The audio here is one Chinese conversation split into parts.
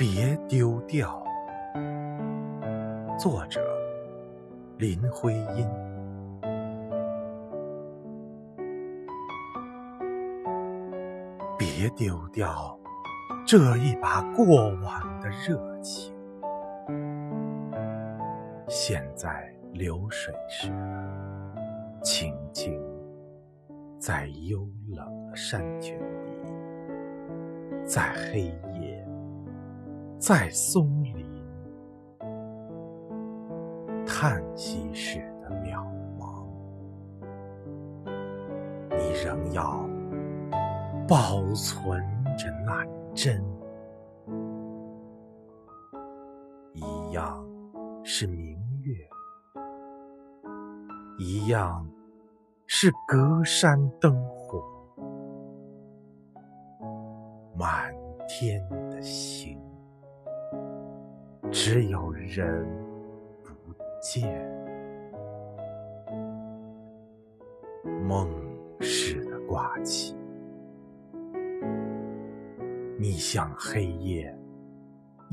别丢掉。作者：林徽因。别丢掉这一把过往的热情，现在流水似的，轻轻在幽冷的山泉底，在黑夜，在松林，叹息似的渺茫。你仍要保存着那真，一样是明月，一样是隔山灯火，满天的星，只有人不见，梦似的挂起。你向黑夜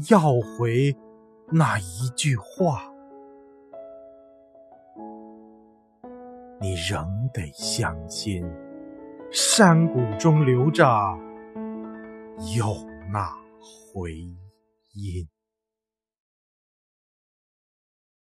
要回那一句话，你仍得相信，山谷中留着有那回音。